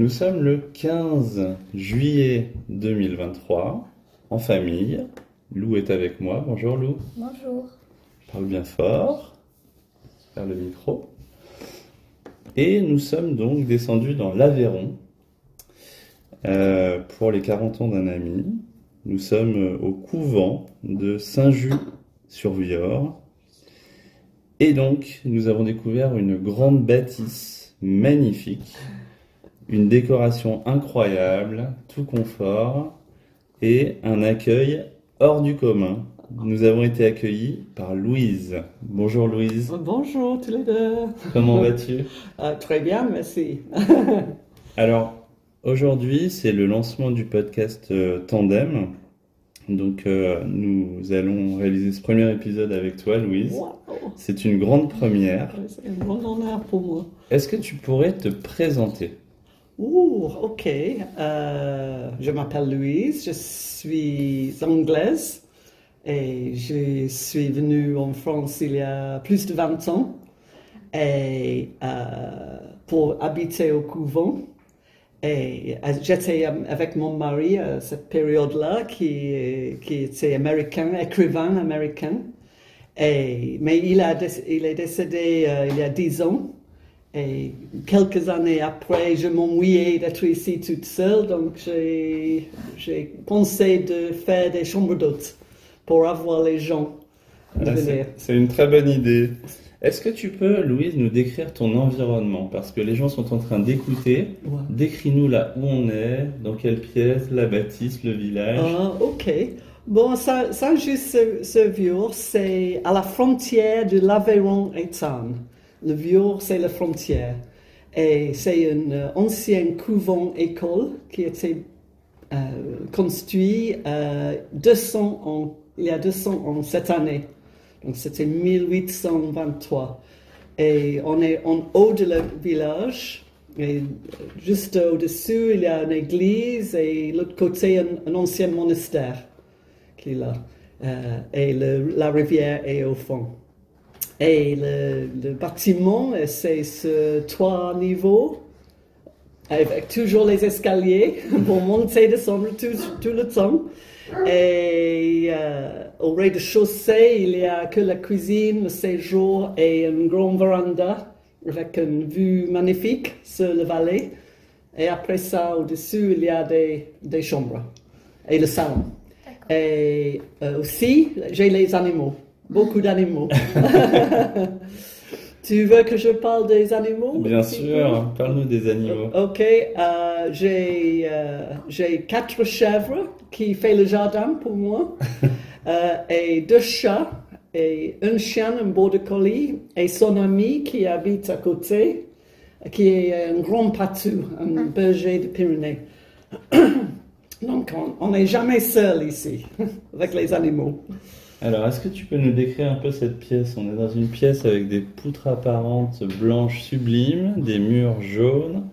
Nous sommes le 15 juillet 2023, en famille. Lou est avec moi. Bonjour Lou. Bonjour. Parle bien fort vers le micro. Et nous sommes donc descendus dans l'Aveyron euh, pour les 40 ans d'un ami. Nous sommes au couvent de Saint-Just-sur-Vior. Et donc, nous avons découvert une grande bâtisse magnifique, une décoration incroyable, tout confort et un accueil hors du commun. Nous avons été accueillis par Louise. Bonjour Louise, Bonjour tous les deux. comment vas-tu? Euh, très bien, merci. Alors, aujourd'hui, c'est le lancement du podcast euh, Tandem. Donc, euh, nous allons réaliser ce premier épisode avec toi, Louise. Wow. C'est une grande première. C'est un grand honneur pour moi. Est-ce que tu pourrais te présenter? Ouh, ok. Euh, je m'appelle Louise, je suis anglaise et je suis venue en France il y a plus de 20 ans euh, pour habiter au couvent. Et euh, j'étais avec mon mari à cette période-là qui, était américain, écrivain américain. Mais il, est décédé il y a 10 ans. Et quelques années après, je m'ennuyais d'être ici toute seule, donc j'ai pensé de faire des chambres d'hôtes pour avoir les gens Ah, c'est- une très bonne idée. Est-ce que tu peux, Louise, nous décrire ton environnement? Parce que les gens sont en train d'écouter. Ouais. Décris-nous là où on est, dans quelle pièce, la bâtisse, le village. Ah, ok. Bon, Saint- Saint-Just-sur-Vior, c'est à la frontière de l'Aveyron et Tarn. Le Vior, c'est la frontière. Et c'est une euh, ancienne couvent-école qui a été euh, construit euh, 200 ans, il y a 200 ans cette année. Donc c'était 1823. Et on est en haut de le village. Et juste au-dessus, il y a une église et l'autre côté, un, un ancien monastère qui est là. Euh, et le- la rivière est au fond. Et le, le bâtiment, c'est ce trois niveaux, avec toujours les escaliers pour monter et descendre tout, tout le temps. Et euh, au rez-de-chaussée, il n'y a que la cuisine, le séjour et une grande véranda avec une vue magnifique sur le vallée. Et après ça, au-dessus, il y a des, des chambres et le salon. Et euh, aussi, j'ai les animaux, beaucoup d'animaux. tu veux que je parle des animaux Bien sûr, parle-nous des animaux. Ok, euh, j'ai euh, j'ai quatre chèvres qui font le jardin pour moi, euh, et deux chats, et un chien, un border collie, et son ami qui habite à côté, qui est un grand patou, un berger de Pyrénées. Donc, on- on n'est jamais seul ici avec les animaux. Alors, est-ce que tu peux nous décrire un peu cette pièce? On est dans une pièce avec des poutres apparentes blanches sublimes, des murs jaunes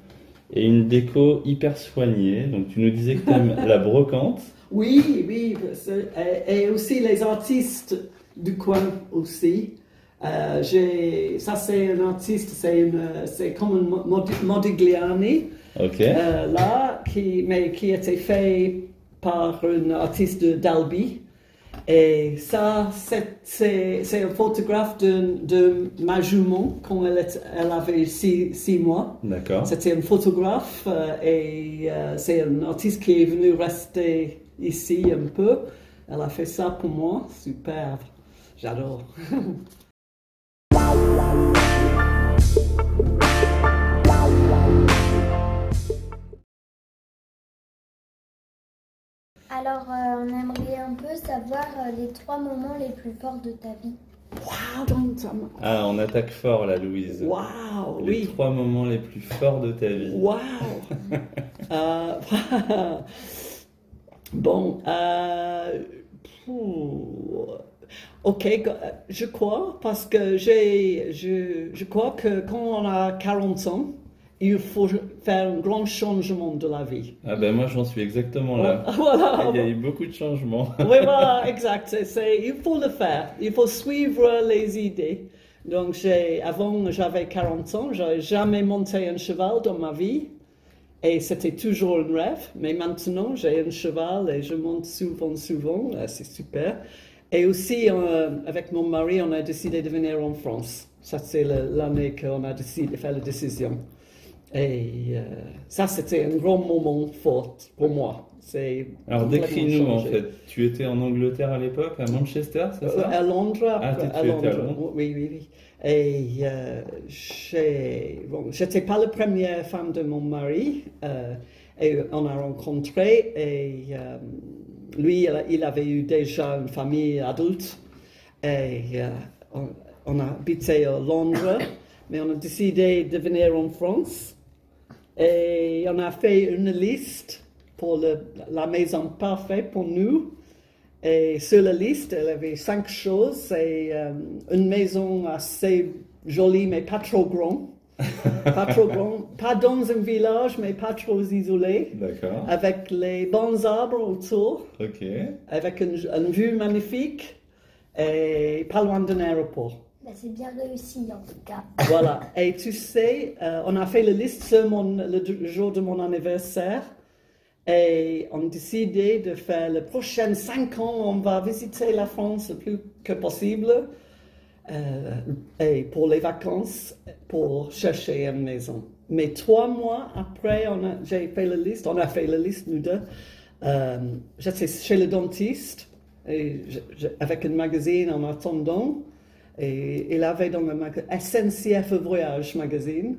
et une déco hyper soignée. Donc, tu nous disais que tu aimes la brocante. Oui, oui, c'est- et, aussi les artistes du coin aussi. Euh, j'ai- ça, c'est un artiste, c'est une- c'est comme un Mod- Modigliani, Ok. euh, là, qui, mais qui été fait par un artiste de d'Albi. Et ça, c'est- un photographe de, de ma jument quand elle, elle avait six, six mois. D'accord. C'était un photographe euh, et euh, c'est un artiste qui est venu rester ici un peu. Elle a fait ça pour moi, superbe. J'adore. Alors, euh, on aimerait un peu savoir euh, les trois moments les plus forts de ta vie. M'a- Ah, on attaque fort là, Louise. wow, Les oui. trois moments les plus forts de ta vie. Wow. Euh, bon, euh, ok, go- je crois, parce que j'ai, je, je crois que quand on a 40 ans, il faut faire un grand changement de la vie. Ah ben moi j'en suis exactement là. Voilà. Il y a eu beaucoup de changements. Oui, voilà, exact. C'est- il faut le faire. Il faut suivre les idées. Donc, j'ai, avant, j'avais 40 ans, j'avais jamais monté un cheval dans ma vie. Et c'était toujours un rêve. Mais maintenant, j'ai un cheval et je monte souvent, souvent. Euh, C'est super. Et aussi, euh, avec mon mari, on a décidé de venir en France. Ça, c'est l'année qu'on a décidé de faire la décision. Et euh, ça, c'était un grand moment fort pour moi. Alors décris-nous en fait. Tu étais en Angleterre à l'époque, à Manchester, c'est Euh, ça À Londres, Ah, tu- à étais à Londres. Londres. Oui, oui, oui. Et euh, bon, j'étais pas la première femme de mon mari. euh, et on a rencontré et euh, lui, il avait eu déjà une famille adulte. Et euh, on, on a habité à Londres, mais on a décidé de venir en France. Et on a fait une liste pour le- la maison parfaite pour nous. Et sur la liste, elle avait cinq choses. C'est euh, une maison assez jolie, mais pas trop grande. pas trop grande. Pas dans un village, mais pas trop isolé. D'accord. Avec les bons arbres autour, Ok. avec une, une vue magnifique et pas loin d'un aéroport. Bah, c'est bien réussi en tout cas. Voilà. Et tu sais, euh, on a fait la liste mon- le jour de mon anniversaire. Et on a décidé de faire les prochaines cinq ans, on va visiter la France le plus que possible. euh, et pour les vacances, pour chercher une maison. Mais trois mois après, j'ai fait la liste, on a fait la liste, nous deux. Euh, J'étais chez le dentiste, avec un magazine en attendant. Et il avait dans le magazine SNCF Voyage magazine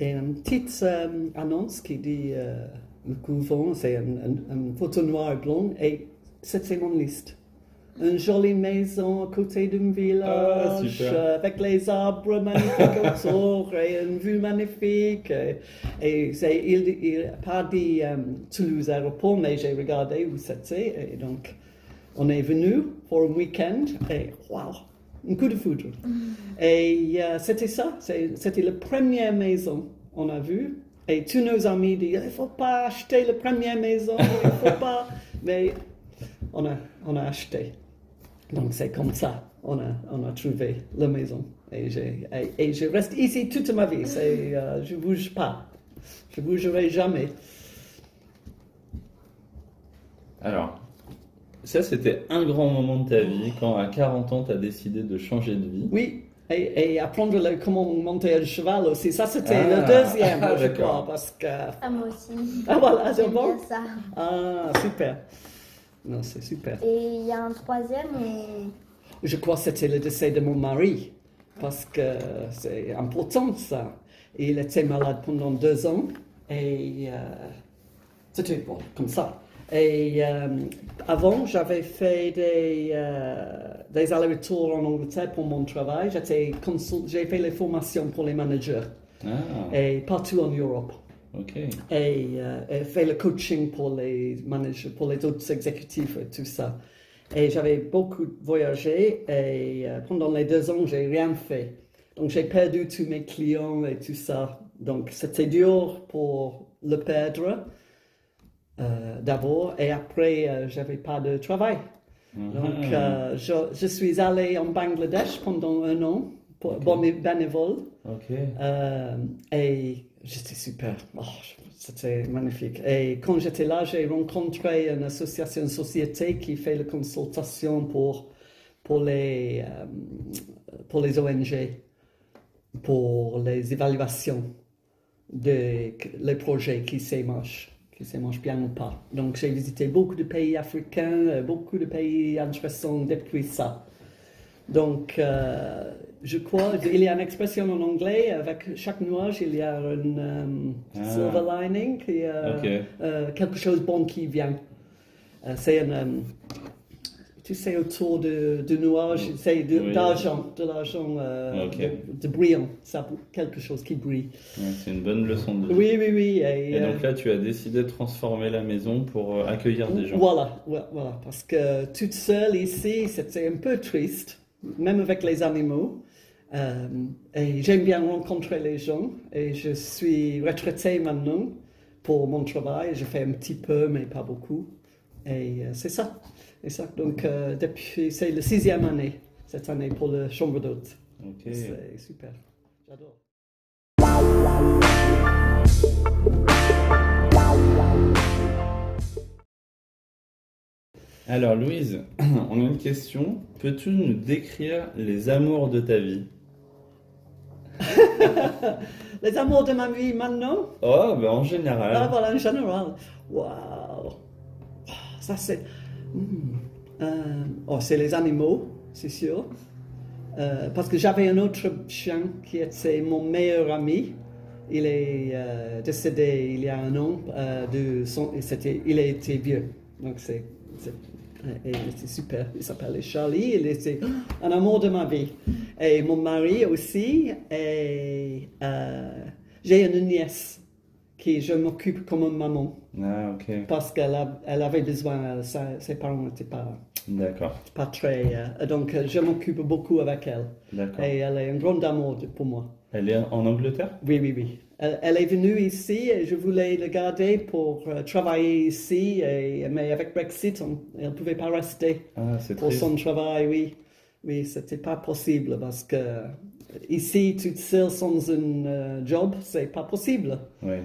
une petite euh, annonce qui dit euh, le couvent, c'est une, une photo noire et blonde, et c'était mon liste. Une jolie maison à côté d'un Ah, village, euh, avec les arbres magnifiques autour, et une vue magnifique. Et, et il n'a pas dit euh, Toulouse Aéroport, mais j'ai regardé où c'était, et donc on est venu pour un week-end, et waouh, un coup de foudre. Et euh, c'était ça, c'était la première maison qu'on a vue. Et tous nos amis disent, il ne faut pas acheter la première maison, il ne faut pas. Mais on a, on a acheté. Donc c'est comme ça, on a, on a trouvé la maison. Et, et, et je reste ici toute ma vie, euh, je ne bouge pas. Je ne bougerai jamais. Alors, ça c'était un grand moment de ta vie quand à 40 ans tu as décidé de changer de vie. Oui, et, et apprendre le- comment monter un cheval aussi. Ça, c'était Ah, le deuxième, ah, je crois, parce que... Ah, moi aussi. Ah voilà, c'est bon? ça. Ah, super. Non, c'est super. Et il y a un troisième où Je crois que c'était le décès de mon mari, parce que c'est important ça. Il était malade pendant deux ans, et euh, c'était bon, comme ça. Et euh, avant, j'avais fait des, euh, des allers-retours en Angleterre pour mon travail. J'ai fait les formations pour les managers, Ah, et partout en Europe. et, euh, et fait le coaching pour les managers, pour les autres exécutifs et tout ça. Et j'avais beaucoup voyagé et euh, pendant les deux ans, j'ai rien fait. Donc j'ai perdu tous mes clients et tout ça. Donc c'était dur pour le perdre euh, d'abord et après, euh, j'avais pas de travail. Donc Ah. euh, je, je suis allé en Bangladesh pendant un an pour Ok. bon, bénévole. Euh, et j'étais super. Oh, c'était magnifique. Et quand j'étais là, j'ai rencontré une association, une société qui fait la consultation pour, pour, les, pour les ONG, pour les évaluations des les projets qui se qui se marchent bien ou pas. Donc j'ai visité beaucoup de pays africains, euh, beaucoup de pays intéressants depuis ça. Donc, euh, je crois qu'il y a une expression en anglais, avec chaque nuage, il y a une euh, Ah. silver lining, il Ok. euh, quelque chose de bon qui vient. C'est un, euh, tu sais, autour de, de nuage, c'est de- Oui. d'argent, de l'argent, euh, Ok. de, de brillant, ça, quelque chose qui brille. Ouais, c'est une bonne leçon de vie. Oui, oui, oui. Et, Et euh, donc là, tu as décidé de transformer la maison pour euh, accueillir des gens. Voilà, voilà, parce que toute seule ici, c'était un peu triste, même avec les animaux. Euh, et j'aime bien rencontrer les gens. Et je suis retraitée maintenant pour mon travail. Je fais un petit peu, mais pas beaucoup. Et c'est ça. Et ça. Donc, euh, depuis, c'est la sixième année, cette année, pour la chambre d'hôte. C'est super. J'adore. Alors Louise, on a une question. Peux-tu nous décrire les amours de ta vie? Les amours de ma vie maintenant? Oh, ben en Ah, général. voilà, en général. Waouh. Ça, c'est. Hmm. Euh, oh, c'est les animaux, c'est sûr. Euh, parce que j'avais un autre chien qui était mon meilleur ami. Il est euh, décédé il y a un an. de son, et c'était, il été vieux. Donc, c'est. était super. Il s'appelait Charlie. Il était un amour de ma vie. Et mon mari aussi. Et j'ai une nièce qui je m'occupe comme maman Ah, ok. parce qu'elle elle avait besoin, euh, sa- ses parents n'étaient pas, D'accord. pas très. euh, donc euh, je m'occupe beaucoup avec elle. D'accord. Et elle est un grand amour pour moi. Elle est en Angleterre? Oui, oui, oui. Elle, elle est venue ici et je voulais la garder pour euh, travailler ici, et, mais avec Brexit, on- elle ne pouvait pas rester Ah, pour triste. son travail, oui. Oui, c'était pas possible parce que ici, toute seule sans un euh, job, c'est pas possible. Ouais.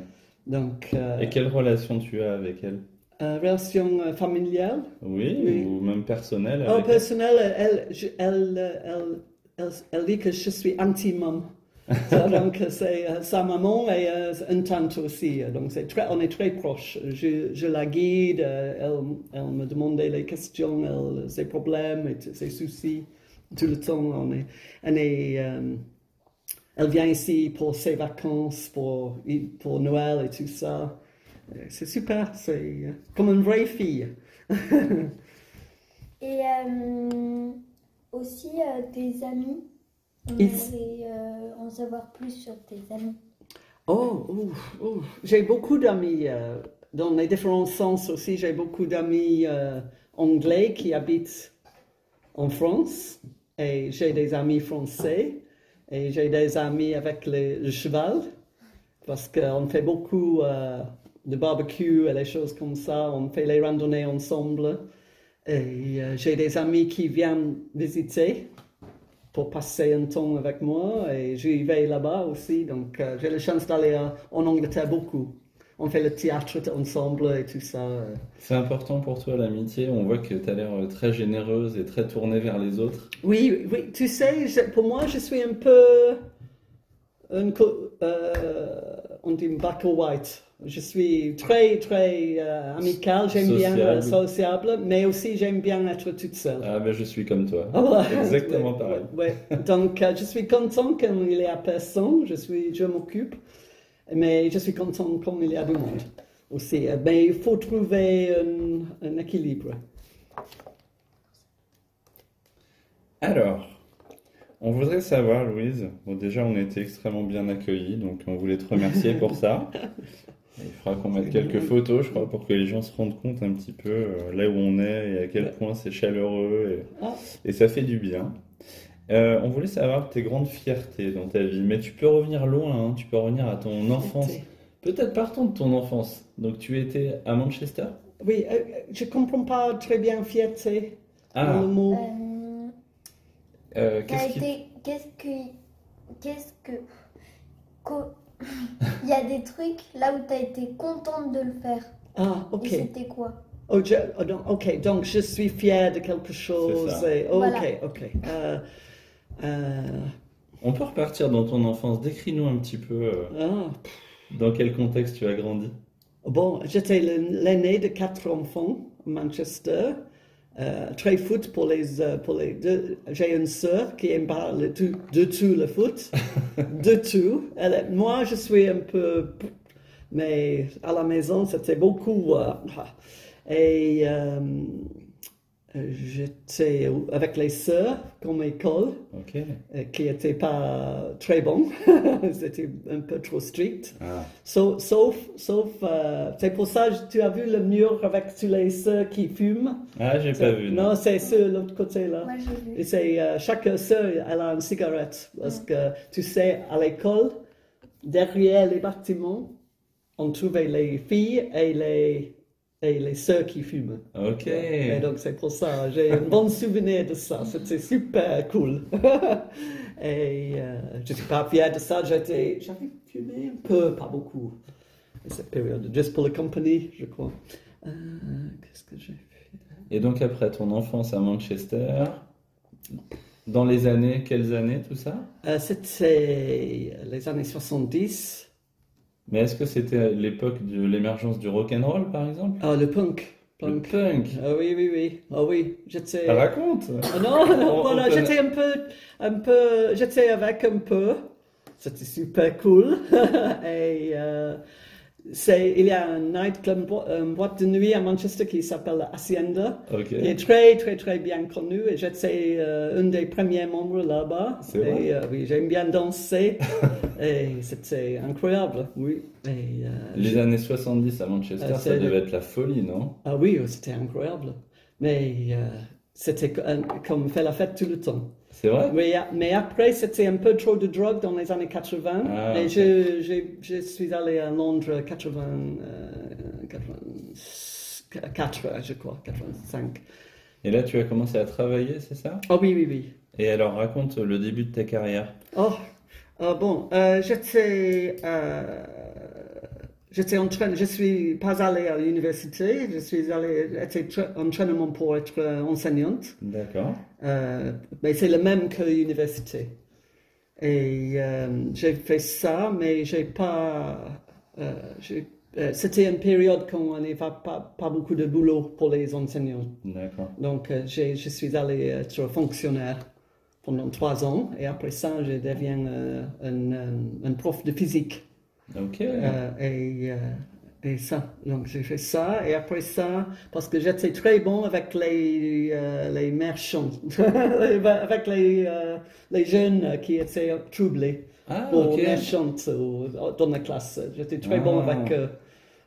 Donc, euh, Et quelle relation tu as avec elle? euh, relation euh, familiale? oui, Oui. ou même personnelle Oh, avec elle? personnel, elle, je- elle, elle, elle, elle dit que je suis anti-mum. Ça, donc, c'est euh, sa maman et euh, une tante aussi. Donc, c'est très, on est très proches. Je, je la guide, euh, elle, elle me demandait les questions, elle, ses problèmes et t- ses soucis. Tout le temps, on est, on est, euh, elle vient ici pour ses vacances, pour, pour Noël et tout ça. Euh, C'est super, c'est euh, comme une vraie fille. Et euh, aussi euh, tes amis. On Ils- aimerait euh, en savoir plus sur tes amis. Oh, j'ai beaucoup d'amis dans les différents sens aussi. J'ai beaucoup d'amis anglais qui habitent en France et j'ai des amis français et j'ai des amis avec les- le cheval parce qu'on fait beaucoup euh, de barbecue et les choses comme ça. On fait les randonnées ensemble et euh, j'ai des amis qui viennent visiter pour passer un temps avec moi et j'y vais là-bas aussi. Donc euh, j'ai la chance d'aller en Angleterre beaucoup. On fait le théâtre ensemble et tout ça. euh. C'est important pour toi l'amitié. On voit que tu as l'air euh, très généreuse et très tournée vers les autres. Oui, oui, tu sais, je- pour moi, je suis un peu. Un, euh, on dit black or white. Je suis très, très euh, amical, j'aime bien euh, Sociable. mais aussi j'aime bien être toute seule. Ah, ben je suis comme toi. Ah. Exactement Ouais, pareil. ouais. Donc, euh, je suis content quand il y a personne, je, suis, je m'occupe, mais je suis content quand il y a du monde aussi. Mais il faut trouver un, un équilibre. Alors, on voudrait savoir, Louise, bon, déjà on a été extrêmement bien accueillis, donc on voulait te remercier pour ça. Il faudra qu'on mette quelques photos, je crois, pour que les gens se rendent compte un petit peu euh, là où on est et à quel point c'est chaleureux et, Ah. et ça fait du bien. Euh, on voulait savoir tes grandes fiertés dans ta vie, mais tu peux revenir loin, hein, tu peux revenir à ton enfance. Peut-être partons de ton enfance. Donc tu étais à Manchester? Oui, euh, je ne comprends pas très bien fierté dans Ah, le mot. Euh, euh, qu'est-ce qui... été. Qu'est-ce que. Qu'est-ce que. Il y a des trucs là où tu as été contente de le faire. Ah, ok. Et c'était quoi? Oh, je- oh, donc, ok, donc je suis fière de quelque chose. ça. et- oh, Voilà. Ok, ok. Euh, On peut repartir dans ton enfance. Décris-nous un petit peu euh, ah, dans quel contexte tu as grandi. Bon, j'étais l'aîné de quatre enfants à Manchester. Euh, très foot pour les, pour les deux. J'ai une sœur qui aime pas le tout, de tout le foot. de tout. Elle moi, je suis un peu. Mais à la maison, c'était beaucoup. euh, et j'étais avec les sœurs comme école Ok. euh, qui n'était pas très bon. C'était un peu trop strict. Ah, Sauf, sauf, sauf euh, c'est pour ça que tu as vu le mur avec tous les sœurs qui fument. ah j'ai pas C'est- vu. Non, c'est sur l'autre côté là. Moi j'ai vu. Et c'est euh, chaque sœur, elle a une cigarette. Parce que tu sais, à l'école, derrière les bâtiments, on trouvait les filles et les, et les sœurs qui fument. Ok. Et donc c'est pour ça, j'ai un bon souvenir de ça, c'était super cool. Et euh, je suis pas fier de ça. J'avais fumé un peu, pas beaucoup, à cette période, juste pour la compagnie, je crois. Euh, qu'est-ce que j'ai fait? Et donc après ton enfance à Manchester, dans les années, quelles années tout ça? Euh, C'était les années 70. Mais est-ce que c'était l'époque de l'émergence du rock'n'roll par exemple? Ah, le punk. Le Punk. punk Ah oui, oui, oui. Ah oui, j'étais... Ah, Raconte Ah non, non, On- voilà, j'étais un peu, un peu, j'étais avec un peu. C'était super cool. Et euh, il y a un nightclub, bo- une boîte de nuit à Manchester qui s'appelle Hacienda. Ok. qui est très, très, très bien connu. Et j'étais euh, un des premiers membres là-bas. C'est vrai? Et euh, oui, j'aime bien danser. et c'était incroyable, oui. Et, euh, Les années 70 à Manchester, Euh, ça devait être la folie, non? Ah oui, c'était incroyable. Mais euh, c'était co- euh, comme faire la fête tout le temps. C'est vrai? Oui, mais après, c'était un peu trop de drogue dans les années 80. Ah, et je, je, je suis allé à Londres 80, euh, 84, je crois, 85. Et là, tu as commencé à travailler, c'est ça? Oh oui, oui, oui. Et alors, raconte le début de ta carrière. Oh, ah bon, euh, j'étais, euh, j'étais en train, je suis pas allée à l'université, je suis allée, j'étais en entraînement pour être enseignante, D'accord. euh, mais c'est le même que l'université. Et euh, j'ai fait ça, mais j'ai pas, euh, c'était une période quand on n'avait pas, pas, pas beaucoup de boulot pour les enseignants. D'accord. Donc, je suis allé être fonctionnaire pendant trois ans et après ça, je deviens un, un- un prof de physique. Ok. Euh, et, euh, et ça, donc j'ai fait ça et après ça, parce que j'étais très bon avec les, euh, les marchands, avec les, euh, les jeunes qui étaient troublés ah, ou ou- dans la classe. J'étais très bon Ah. avec eux.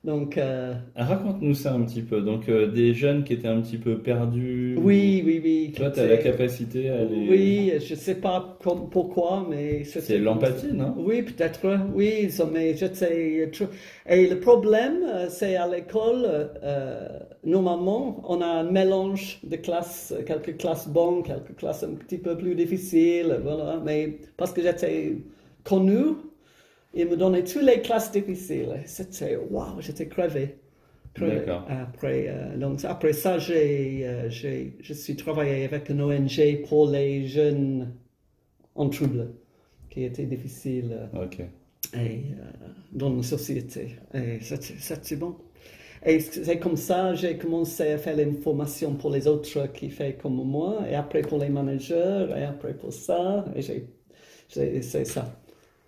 Donc, euh, Raconte-nous ça un petit peu. Donc, euh, des jeunes qui étaient un petit peu perdus. oui, oui, oui. Toi, tu as la capacité à les. Oui, je sais pas pourquoi, mais C'est l'empathie, non? Oui, peut-être, oui, mais j'étais tr- Et le problème, euh, c'est à l'école, euh, normalement, on a un mélange de classes, quelques classes bonnes, quelques classes un petit peu plus difficiles, voilà. Mais parce que j'étais connu, ils me donnaient toutes les classes difficiles. C'était, waouh, j'étais crevé. Après, euh, donc, après ça, j'ai, euh, j'ai, je suis travaillé avec une ONG pour les jeunes en trouble, qui était difficile euh, Ok. et, euh, dans la société. Et c'était, bon. Et c'est comme ça j'ai commencé à faire l'information pour les autres qui font comme moi, et après pour les managers, et après pour ça, et j'ai, j'ai- c'est ça.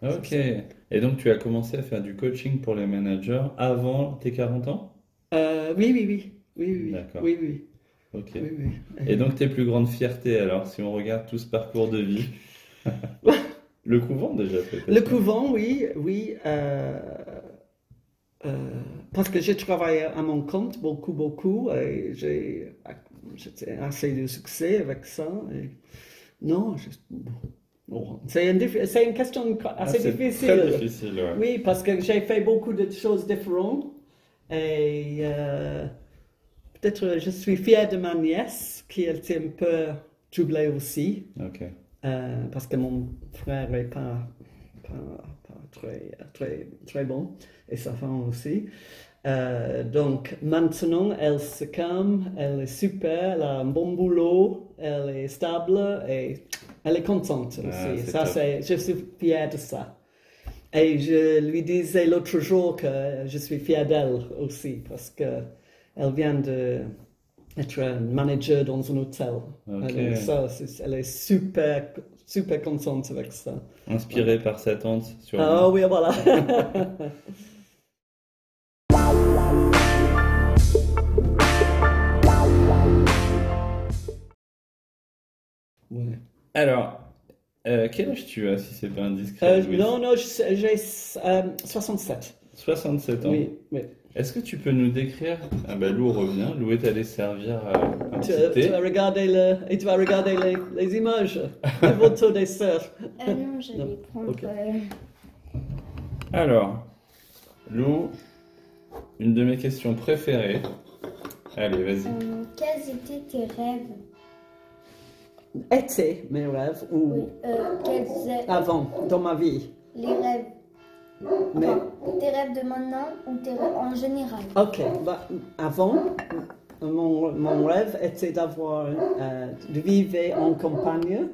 Ok. Et donc, tu as commencé à faire du coaching pour les managers avant tes 40 ans? Euh, oui, oui, oui. Oui, oui, oui. D'accord. Oui, oui, Ok. oui, oui. Et donc, tes plus grandes fiertés, alors, si on regarde tout ce parcours de vie? Le couvent, déjà, peut-être Le couvent, oui, oui. euh, euh, parce que j'ai travaillé à mon compte beaucoup, beaucoup, et j'ai j'étais assez de succès avec ça. et non, je- c'est une, une question Ah, assez difficile. Très difficile, ouais. Oui, parce que j'ai fait beaucoup de choses différentes. Et euh, peut-être je suis fière de ma nièce, qui était un peu troublée aussi. Euh, parce que mon frère n'est pas, pas, pas très, très, très bon, et sa femme aussi. Euh, donc maintenant, elle se calme, elle est super, elle a un bon boulot, elle est stable et elle est contente Ah, aussi. Ça, c'est, je suis fière de ça. Et je lui disais l'autre jour que je suis fière d'elle aussi, parce que elle vient de être un manager dans un hôtel. Alors ça, c'est- elle est super, super contente avec ça. Inspiré par sa tante, sur Ah oui, voilà. Ouais. Alors, euh, quel âge tu as, si c'est pas indiscret, Euh, non, non, je- j'ai euh, 67. 67 ans. Oui, oui. Est-ce que tu peux nous décrire Ah bah Lou revient, Lou est allé servir euh, un Tu, petit tu thé. vas regarder, le, et tu vas regarder les, les images, les photos des sœurs. Euh, non, j'allais Non, prendre. ok. euh, Alors, Lou, une de mes questions préférées. Allez, vas-y. euh, quels étaient tes rêves? Étaient mes rêves ou Oui. Euh, avant, dans ma vie. les rêves Mais, Tes rêves de maintenant ou tes rêves en général? Ok, bah, avant, mon, mon rêve était d'avoir, euh, de vivre en campagne,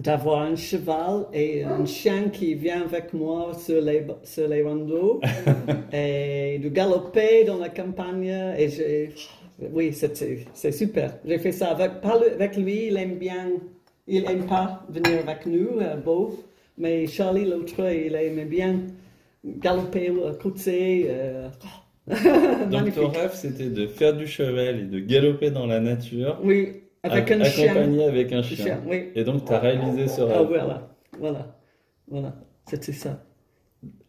d'avoir un cheval et un chien qui vient avec moi sur les, sur les randos et de galoper dans la campagne. Et j'ai, oui, c'est super. J'ai fait ça avec, avec lui, il aime bien, il aime pas venir avec nous, euh, beau, mais Charlie, l'autre, il aimait bien galoper à côté. euh, Donc ton rêve, c'était de faire du cheval et de galoper dans la nature, Oui, avec un accompagné chien. avec un chien. chien, oui. Et donc, tu as réalisé ce Ah, rêve. voilà, voilà, voilà, c'était ça.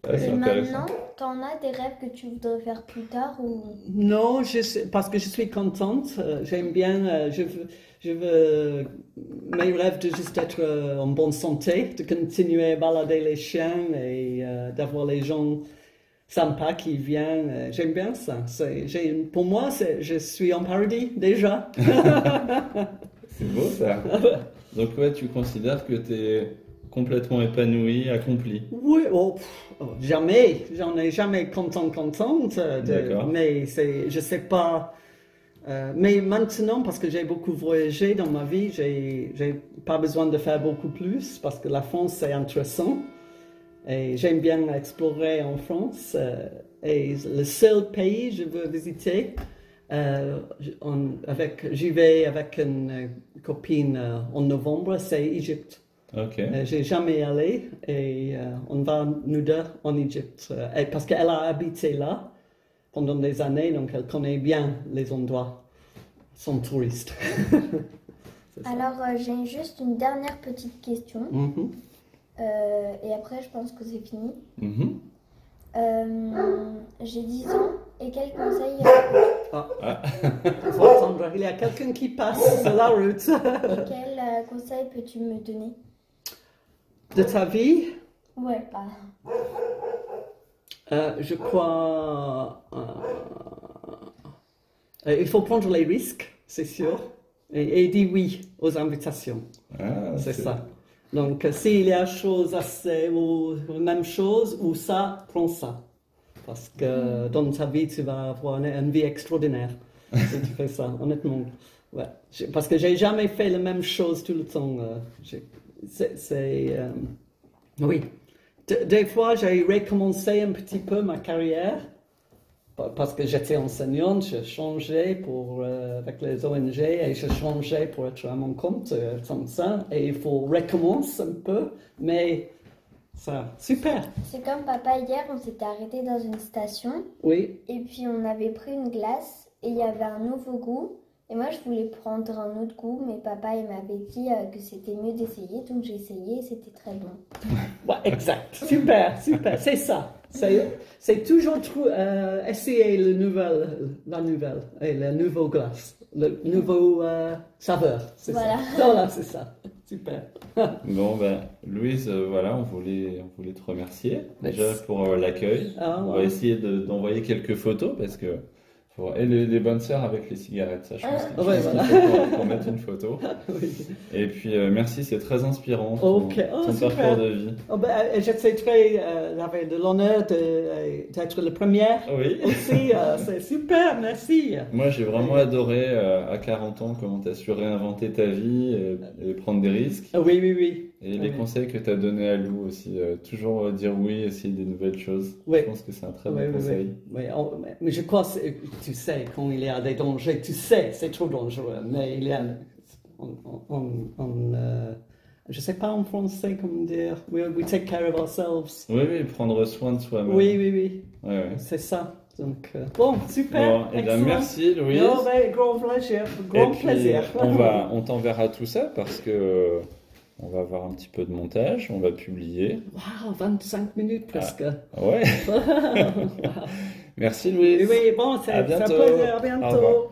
Intéressant. maintenant, t'en as des rêves que tu voudrais faire plus tard ou? Non, je sais- parce que je suis contente. euh, J'aime bien. euh, je veux, je veux mes rêves de juste être euh, en bonne santé, de continuer à balader les chiens et euh, d'avoir les gens sympas qui viennent. J'aime bien ça. C'est- j'ai une- pour moi, c'est- je suis en paradis déjà. C'est beau ça. Donc ouais, tu considères que tu es complètement épanoui, accompli. Oui, oh, oh, jamais. J'en ai jamais content, contente. euh, de- mais c'est, je sais pas. euh, mais maintenant, parce que j'ai beaucoup voyagé dans ma vie, j'ai, j'ai pas besoin de faire beaucoup plus parce que la France c'est intéressant et j'aime bien explorer en France. euh, et le seul pays que je veux visiter, euh, avec, j'y vais avec une copine en novembre, c'est Égypte. Ok. Euh, J'ai jamais allé et euh, on va nous deux en Égypte euh, parce qu'elle a habité là pendant des années donc elle connaît bien les endroits sans ça. Alors, euh, j'ai juste une dernière petite question. Mhm. Euh, et après, je pense que c'est fini. Mhm. Euh, j'ai 10 ans. Et quel conseil euh, Faut attendre, il y a quelqu'un qui passe sur la route et quel euh, conseil peux-tu me donner? De ta vie? Ouais, bah. euh, je crois euh, euh, il faut prendre les risques, c'est sûr, et, et dire oui aux invitations. Ah, C'est ça. Donc, euh, s'il y a chose assez ou même chose, ou ça, prends ça. Parce que dans ta vie, tu vas avoir une, une vie extraordinaire si tu fais ça, honnêtement. Ouais. Parce que j'ai jamais fait la même chose tout le temps. euh, C'est. euh, oui. Des fois, j'ai recommencé un petit peu ma carrière. Pa- Parce que j'étais enseignante, je changeais pour, euh, avec les ONG et je changeais pour être à mon compte, euh, comme ça. Et il faut recommencer un peu, mais ça, super. C'est comme papa hier, on s'était arrêté dans une station. Oui, Et puis, on avait pris une glace. Et il y avait un nouveau goût. Et moi, je voulais prendre un autre goût. Mais papa, il m'avait dit euh, que c'était mieux d'essayer. Donc, j'ai essayé et c'était très bon. Ouais, exact. Super, super. C'est ça. C'est, c'est toujours trou- euh, essayer le nouvel, la nouvelle et le nouveau glace, le nouveau euh, saveur. C'est Voilà. ça. Voilà, c'est ça. Super. Bon, ben, Louise, euh, voilà, on voulait, on voulait te remercier déjà pour euh, l'accueil. Ah, on va essayer de- d'envoyer quelques photos parce que. Pour... Et les, les bonnes sœurs avec les cigarettes, ça, je pense Ah, ouais, voilà. qu'il faut mette une photo. Oui. Et puis, euh, merci, c'est très inspirant. Ton. Oh, ton super. parcours de vie. Oh, ben, euh, j'étais très, euh, j'avais de l'honneur de, euh, d'être le premier Oui. aussi. euh, c'est super, merci. Moi, j'ai vraiment adoré euh, à 40 ans comment tu as su réinventer ta vie et, et prendre des risques. Ah, Oui, oui, oui. Et les conseils que tu as donnés à Lou aussi, euh, toujours euh, dire oui, essayer des nouvelles choses. Je pense que c'est un très bon conseil. on- mais- je crois, tu sais, quand il y a des dangers, tu sais, c'est trop dangereux. Mais il y a, on, on, euh, je sais pas en français comment dire, we, we take care of ourselves. Oui, oui, prendre soin de soi-même. Oui, oui, oui, c'est ça. Donc, euh, bon, super. Bon, et bien excellent. merci Louise. Non, mais grand plaisir, Et grand puis, plaisir. on va, on t'enverra tout ça parce que on va avoir un petit peu de montage, on va publier. Waouh, 25 minutes presque. Ouais. Merci oui, Louise. oui, bon, c'est À. À bientôt.